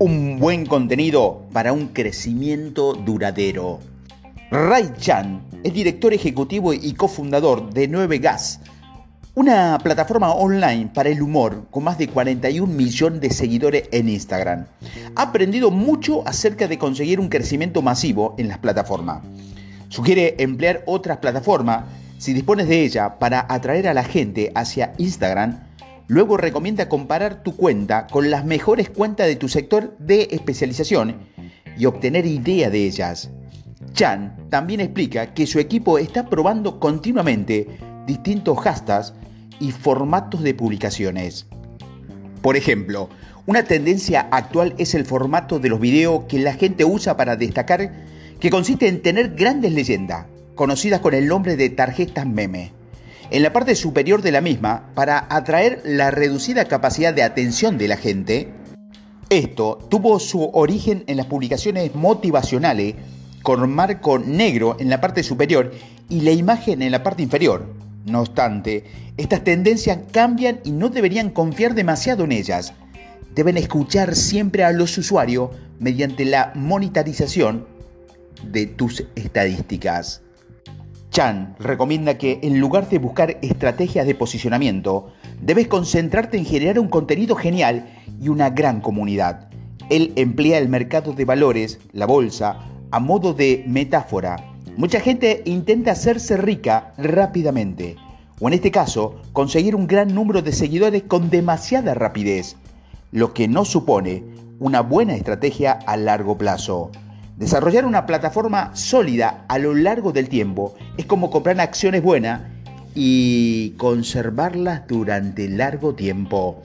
un buen contenido para un crecimiento duradero. Ray Chan es director ejecutivo y cofundador de 9 Gas, una plataforma online para el humor con más de 41 millones de seguidores en Instagram. Ha aprendido mucho acerca de conseguir un crecimiento masivo en las plataformas. Sugiere emplear otras plataformas si dispones de ella para atraer a la gente hacia Instagram Luego recomienda comparar tu cuenta con las mejores cuentas de tu sector de especialización y obtener idea de ellas. Chan también explica que su equipo está probando continuamente distintos hashtags y formatos de publicaciones. Por ejemplo, una tendencia actual es el formato de los videos que la gente usa para destacar, que consiste en tener grandes leyendas, conocidas con el nombre de tarjetas meme en la parte superior de la misma para atraer la reducida capacidad de atención de la gente. Esto tuvo su origen en las publicaciones motivacionales con marco negro en la parte superior y la imagen en la parte inferior. No obstante, estas tendencias cambian y no deberían confiar demasiado en ellas. Deben escuchar siempre a los usuarios mediante la monetarización de tus estadísticas. Chan recomienda que en lugar de buscar estrategias de posicionamiento, debes concentrarte en generar un contenido genial y una gran comunidad. Él emplea el mercado de valores, la bolsa, a modo de metáfora. Mucha gente intenta hacerse rica rápidamente, o en este caso, conseguir un gran número de seguidores con demasiada rapidez, lo que no supone una buena estrategia a largo plazo. Desarrollar una plataforma sólida a lo largo del tiempo es como comprar acciones buenas y conservarlas durante largo tiempo.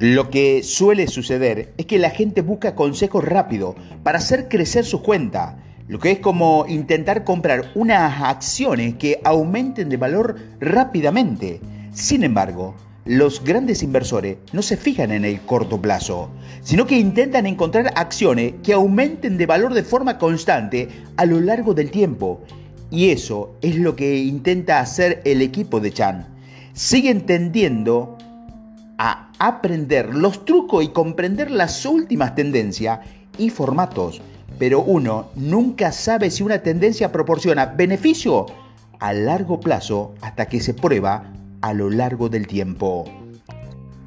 Lo que suele suceder es que la gente busca consejos rápidos para hacer crecer su cuenta, lo que es como intentar comprar unas acciones que aumenten de valor rápidamente. Sin embargo, los grandes inversores no se fijan en el corto plazo, sino que intentan encontrar acciones que aumenten de valor de forma constante a lo largo del tiempo. Y eso es lo que intenta hacer el equipo de Chan. Siguen tendiendo a aprender los trucos y comprender las últimas tendencias y formatos, pero uno nunca sabe si una tendencia proporciona beneficio a largo plazo hasta que se prueba a lo largo del tiempo.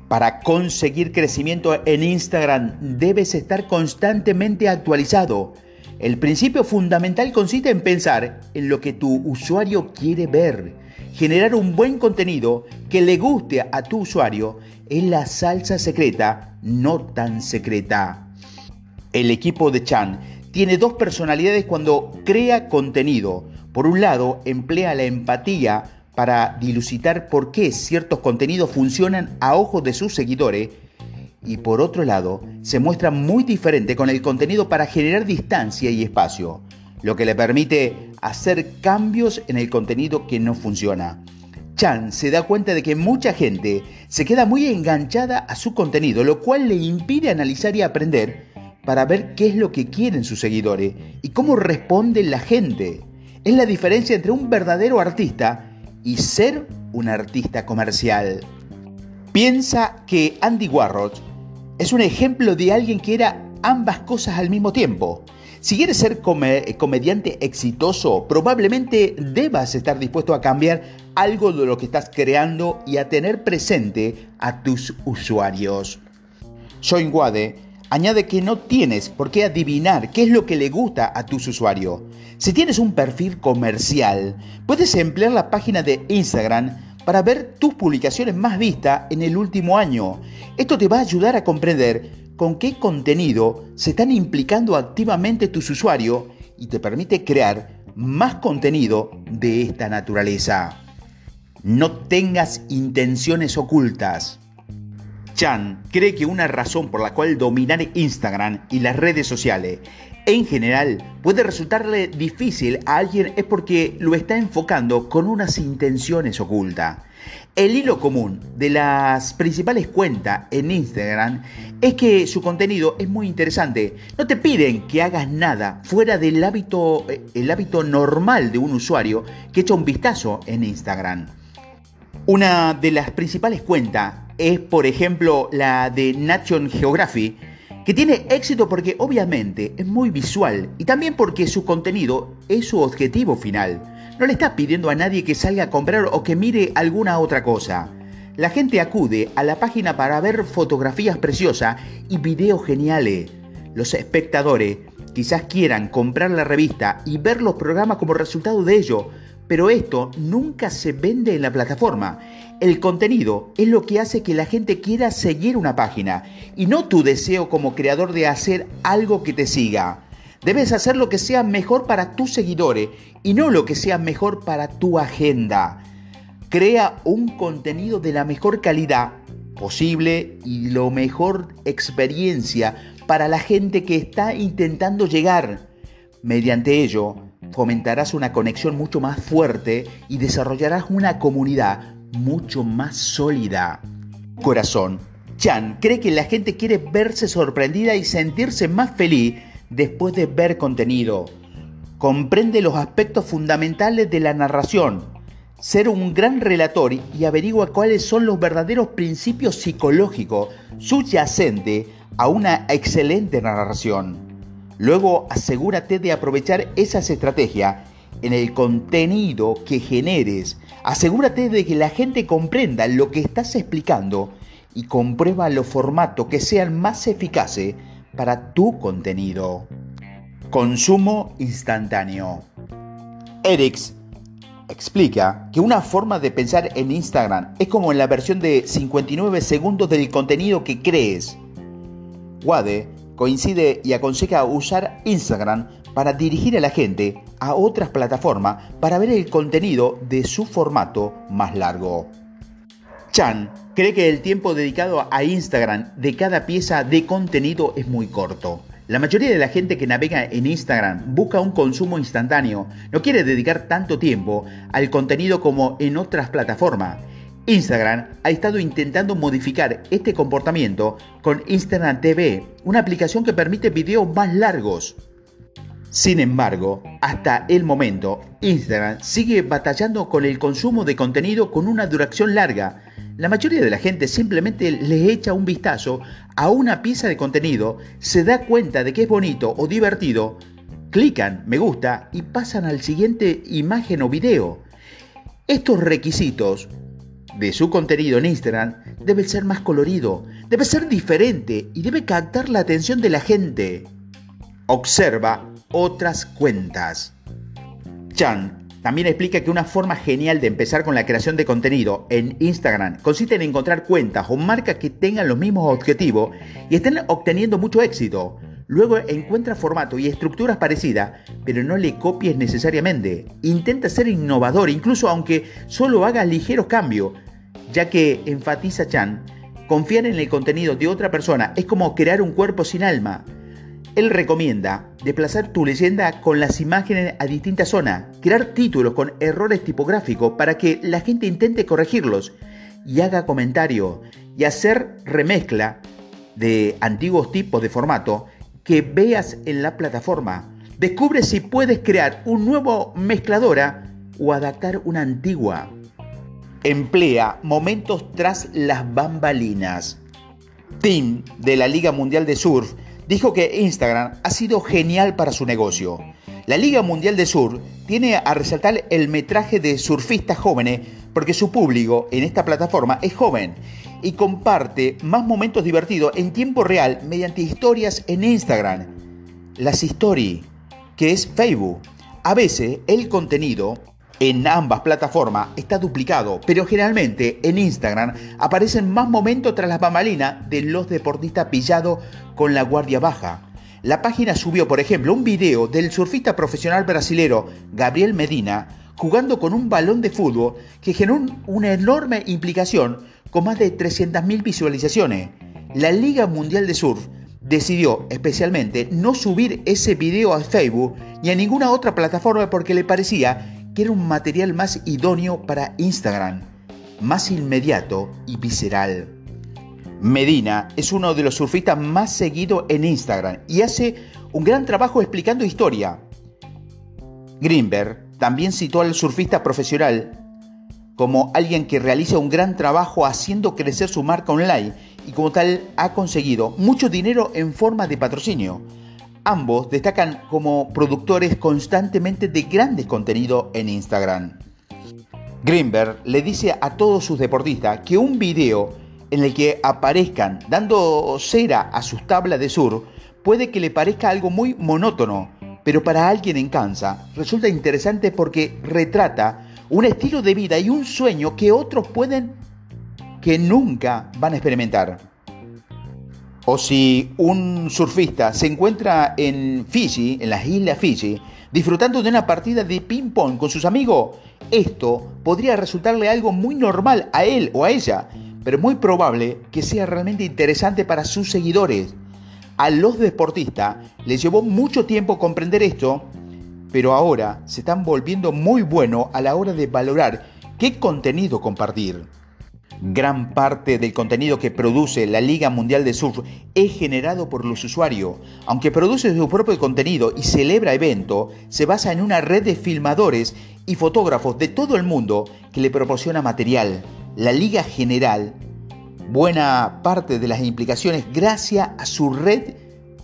Para conseguir crecimiento en Instagram debes estar constantemente actualizado. El principio fundamental consiste en pensar en lo que tu usuario quiere ver. Generar un buen contenido que le guste a tu usuario es la salsa secreta, no tan secreta. El equipo de Chan tiene dos personalidades cuando crea contenido. Por un lado, emplea la empatía para dilucidar por qué ciertos contenidos funcionan a ojos de sus seguidores y por otro lado se muestra muy diferente con el contenido para generar distancia y espacio, lo que le permite hacer cambios en el contenido que no funciona. Chan se da cuenta de que mucha gente se queda muy enganchada a su contenido, lo cual le impide analizar y aprender para ver qué es lo que quieren sus seguidores y cómo responde la gente. Es la diferencia entre un verdadero artista y ser un artista comercial. Piensa que Andy Warhol es un ejemplo de alguien que era ambas cosas al mismo tiempo. Si quieres ser comediante exitoso, probablemente debas estar dispuesto a cambiar algo de lo que estás creando y a tener presente a tus usuarios. Join Wade añade que no tienes por qué adivinar qué es lo que le gusta a tus usuarios. Si tienes un perfil comercial, puedes emplear la página de Instagram para ver tus publicaciones más vistas en el último año. Esto te va a ayudar a comprender con qué contenido se están implicando activamente tus usuarios y te permite crear más contenido de esta naturaleza. No tengas intenciones ocultas. Chan cree que una razón por la cual dominar Instagram y las redes sociales en general puede resultarle difícil a alguien es porque lo está enfocando con unas intenciones ocultas. El hilo común de las principales cuentas en Instagram es que su contenido es muy interesante. No te piden que hagas nada fuera del hábito, eh, el hábito normal de un usuario que echa un vistazo en Instagram. Una de las principales cuentas es, por ejemplo, la de Nation Geography, que tiene éxito porque obviamente es muy visual y también porque su contenido es su objetivo final. No le está pidiendo a nadie que salga a comprar o que mire alguna otra cosa. La gente acude a la página para ver fotografías preciosas y videos geniales. Los espectadores quizás quieran comprar la revista y ver los programas como resultado de ello, pero esto nunca se vende en la plataforma. El contenido es lo que hace que la gente quiera seguir una página y no tu deseo como creador de hacer algo que te siga. Debes hacer lo que sea mejor para tus seguidores y no lo que sea mejor para tu agenda. Crea un contenido de la mejor calidad posible y lo mejor experiencia para la gente que está intentando llegar. Mediante ello, fomentarás una conexión mucho más fuerte y desarrollarás una comunidad mucho más sólida. Corazón, Chan cree que la gente quiere verse sorprendida y sentirse más feliz después de ver contenido. Comprende los aspectos fundamentales de la narración, ser un gran relator y averigua cuáles son los verdaderos principios psicológicos subyacentes a una excelente narración. Luego asegúrate de aprovechar esas estrategias en el contenido que generes. Asegúrate de que la gente comprenda lo que estás explicando y comprueba los formatos que sean más eficaces para tu contenido. Consumo instantáneo. Erix explica que una forma de pensar en Instagram es como en la versión de 59 segundos del contenido que crees. Wade coincide y aconseja usar Instagram para dirigir a la gente a otras plataformas para ver el contenido de su formato más largo. Chan cree que el tiempo dedicado a Instagram de cada pieza de contenido es muy corto. La mayoría de la gente que navega en Instagram busca un consumo instantáneo, no quiere dedicar tanto tiempo al contenido como en otras plataformas Instagram ha estado intentando modificar este comportamiento con Instagram TV, una aplicación que permite videos más largos. Sin embargo, hasta el momento, Instagram sigue batallando con el consumo de contenido con una duración larga. La mayoría de la gente simplemente le echa un vistazo a una pieza de contenido, se da cuenta de que es bonito o divertido, clican me gusta y pasan al siguiente imagen o video. Estos requisitos de su contenido en Instagram debe ser más colorido, debe ser diferente y debe captar la atención de la gente. Observa otras cuentas. Chan también explica que una forma genial de empezar con la creación de contenido en Instagram consiste en encontrar cuentas o marcas que tengan los mismos objetivos y estén obteniendo mucho éxito. Luego encuentra formato y estructuras parecidas, pero no le copies necesariamente. Intenta ser innovador, incluso aunque solo haga ligeros cambios, ya que enfatiza Chan, confiar en el contenido de otra persona es como crear un cuerpo sin alma. Él recomienda desplazar tu leyenda con las imágenes a distintas zonas, crear títulos con errores tipográficos para que la gente intente corregirlos y haga comentarios y hacer remezcla de antiguos tipos de formato que veas en la plataforma. Descubre si puedes crear un nuevo mezcladora o adaptar una antigua. Emplea momentos tras las bambalinas. Tim de la Liga Mundial de Surf dijo que Instagram ha sido genial para su negocio. La Liga Mundial de Surf tiene a resaltar el metraje de surfistas jóvenes porque su público en esta plataforma es joven y comparte más momentos divertidos en tiempo real mediante historias en Instagram. Las stories, que es Facebook. A veces el contenido en ambas plataformas está duplicado, pero generalmente en Instagram aparecen más momentos tras las bambalinas de los deportistas pillados con la guardia baja. La página subió, por ejemplo, un video del surfista profesional brasilero Gabriel Medina jugando con un balón de fútbol que generó una enorme implicación con más de 300.000 visualizaciones. La Liga Mundial de Surf decidió especialmente no subir ese video a Facebook ni a ninguna otra plataforma porque le parecía que era un material más idóneo para Instagram, más inmediato y visceral. Medina es uno de los surfistas más seguidos en Instagram y hace un gran trabajo explicando historia. Greenberg también citó al surfista profesional como alguien que realiza un gran trabajo haciendo crecer su marca online y como tal ha conseguido mucho dinero en forma de patrocinio. Ambos destacan como productores constantemente de grandes contenidos en Instagram. Greenberg le dice a todos sus deportistas que un video en el que aparezcan dando cera a sus tablas de sur puede que le parezca algo muy monótono, pero para alguien en Kansas resulta interesante porque retrata un estilo de vida y un sueño que otros pueden que nunca van a experimentar. O si un surfista se encuentra en Fiji, en las islas Fiji, disfrutando de una partida de ping-pong con sus amigos, esto podría resultarle algo muy normal a él o a ella, pero muy probable que sea realmente interesante para sus seguidores. A los deportistas les llevó mucho tiempo comprender esto, pero ahora se están volviendo muy buenos a la hora de valorar qué contenido compartir. Gran parte del contenido que produce la Liga Mundial de Surf es generado por los usuarios. Aunque produce su propio contenido y celebra eventos, se basa en una red de filmadores y fotógrafos de todo el mundo que le proporciona material. La Liga General, buena parte de las implicaciones gracias a su red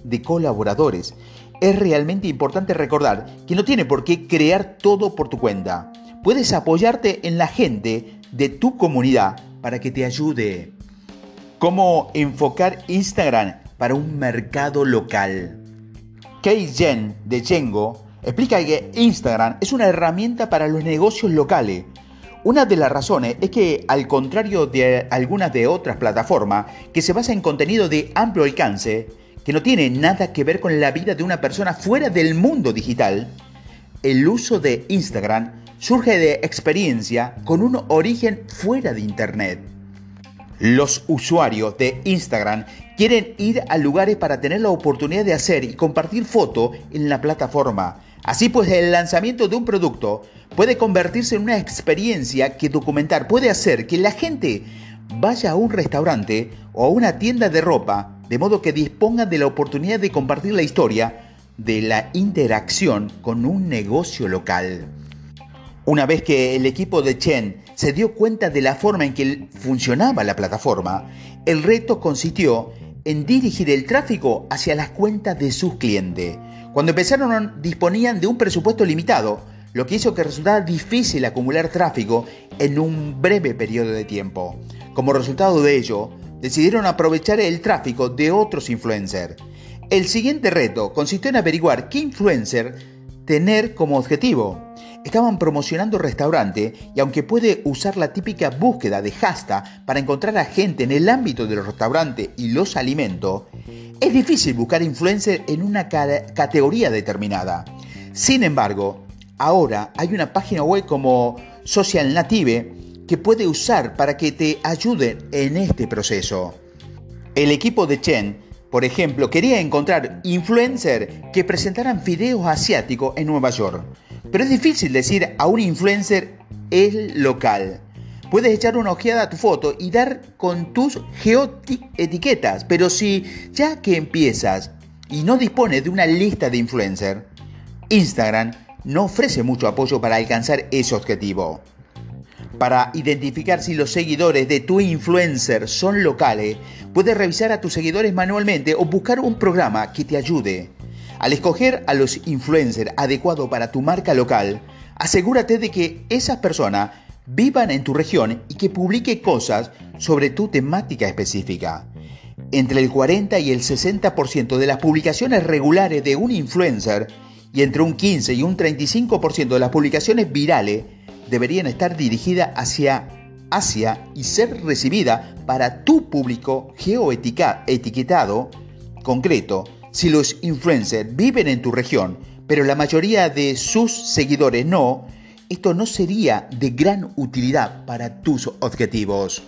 de colaboradores. Es realmente importante recordar que no tiene por qué crear todo por tu cuenta. Puedes apoyarte en la gente de tu comunidad para que te ayude. Cómo enfocar Instagram para un mercado local. Kei Jen de Chengo explica que Instagram es una herramienta para los negocios locales. Una de las razones es que, al contrario de algunas de otras plataformas que se basa en contenido de amplio alcance, que no tiene nada que ver con la vida de una persona fuera del mundo digital, el uso de Instagram surge de experiencia con un origen fuera de Internet. Los usuarios de Instagram quieren ir a lugares para tener la oportunidad de hacer y compartir fotos en la plataforma. Así pues, el lanzamiento de un producto puede convertirse en una experiencia que documentar puede hacer que la gente vaya a un restaurante o a una tienda de ropa, de modo que disponga de la oportunidad de compartir la historia de la interacción con un negocio local. Una vez que el equipo de Chen se dio cuenta de la forma en que funcionaba la plataforma, el reto consistió en dirigir el tráfico hacia las cuentas de sus clientes. Cuando empezaron disponían de un presupuesto limitado, lo que hizo que resultara difícil acumular tráfico en un breve periodo de tiempo. Como resultado de ello, decidieron aprovechar el tráfico de otros influencers. El siguiente reto consistió en averiguar qué influencer tener como objetivo estaban promocionando restaurante y aunque puede usar la típica búsqueda de hashtag para encontrar a gente en el ámbito de los restaurantes y los alimentos, es difícil buscar influencer en una categoría determinada. Sin embargo, ahora hay una página web como Social Native que puede usar para que te ayude en este proceso. El equipo de Chen, por ejemplo, quería encontrar influencers que presentaran videos asiáticos en Nueva York. Pero es difícil decir a un influencer el local. Puedes echar una ojeada a tu foto y dar con tus geoetiquetas, pero si ya que empiezas y no dispones de una lista de influencers, Instagram no ofrece mucho apoyo para alcanzar ese objetivo. Para identificar si los seguidores de tu influencer son locales, puedes revisar a tus seguidores manualmente o buscar un programa que te ayude. Al escoger a los influencers adecuados para tu marca local, asegúrate de que esas personas vivan en tu región y que publique cosas sobre tu temática específica. Entre el 40 y el 60% de las publicaciones regulares de un influencer y entre un 15 y un 35% de las publicaciones virales deberían estar dirigidas hacia Asia y ser recibidas para tu público geoetiquetado concreto si los influencers viven en tu región, pero la mayoría de sus seguidores no, esto no sería de gran utilidad para tus objetivos.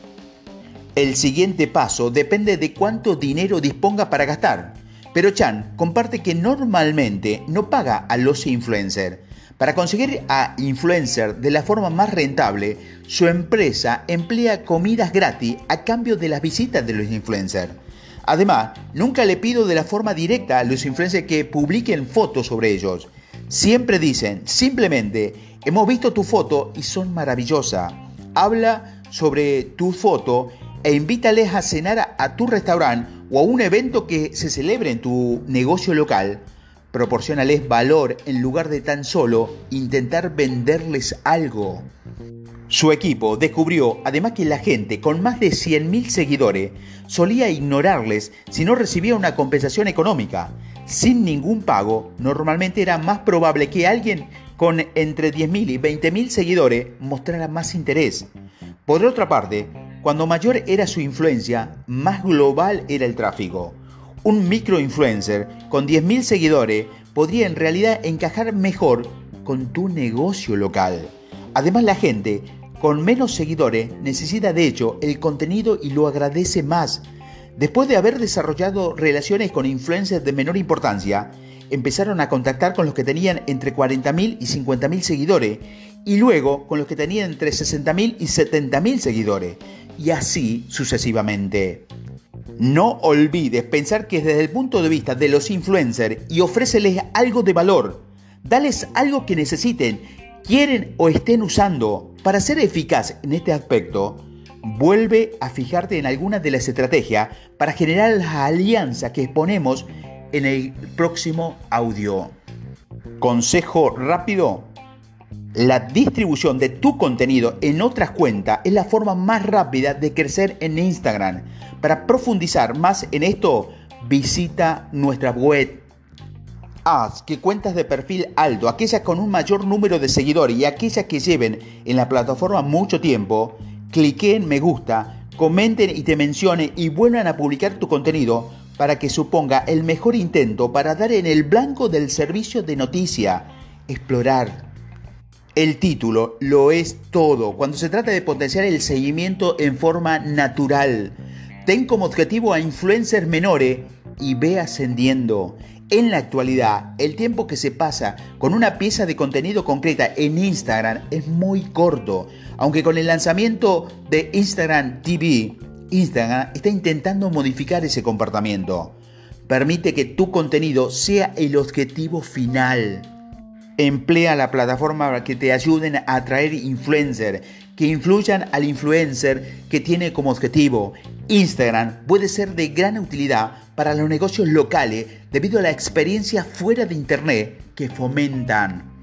El siguiente paso depende de cuánto dinero disponga para gastar. Pero Chan comparte que normalmente no paga a los influencers. Para conseguir a influencers de la forma más rentable, su empresa emplea comidas gratis a cambio de las visitas de los influencers. Además, nunca le pido de la forma directa a los influencers que publiquen fotos sobre ellos. Siempre dicen, simplemente, hemos visto tu foto y son maravillosas. Habla sobre tu foto e invítales a cenar a tu restaurante o a un evento que se celebre en tu negocio local. Proporcionales valor en lugar de tan solo intentar venderles algo. Su equipo descubrió además que la gente con más de 100.000 seguidores solía ignorarles si no recibía una compensación económica. Sin ningún pago, normalmente era más probable que alguien con entre 10.000 y 20.000 seguidores mostrara más interés. Por otra parte, cuando mayor era su influencia, más global era el tráfico. Un microinfluencer con 10.000 seguidores podría en realidad encajar mejor con tu negocio local. Además, la gente con menos seguidores necesita de hecho el contenido y lo agradece más. Después de haber desarrollado relaciones con influencers de menor importancia, empezaron a contactar con los que tenían entre 40.000 y 50.000 seguidores y luego con los que tenían entre 60.000 y 70.000 seguidores y así sucesivamente. No olvides pensar que desde el punto de vista de los influencers y ofréceles algo de valor. Dales algo que necesiten quieren o estén usando. Para ser eficaz en este aspecto, vuelve a fijarte en algunas de las estrategias para generar las alianzas que exponemos en el próximo audio. Consejo rápido. La distribución de tu contenido en otras cuentas es la forma más rápida de crecer en Instagram. Para profundizar más en esto, visita nuestra web haz que cuentas de perfil alto, aquellas con un mayor número de seguidores y aquellas que lleven en la plataforma mucho tiempo, cliquen me gusta, comenten y te mencionen y vuelvan a publicar tu contenido para que suponga el mejor intento para dar en el blanco del servicio de noticia, explorar. El título lo es todo cuando se trata de potenciar el seguimiento en forma natural. Ten como objetivo a influencers menores y ve ascendiendo. En la actualidad, el tiempo que se pasa con una pieza de contenido concreta en Instagram es muy corto, aunque con el lanzamiento de Instagram TV, Instagram está intentando modificar ese comportamiento. Permite que tu contenido sea el objetivo final. Emplea la plataforma para que te ayuden a atraer influencers, que influyan al influencer que tiene como objetivo. Instagram puede ser de gran utilidad para los negocios locales debido a la experiencia fuera de Internet que fomentan.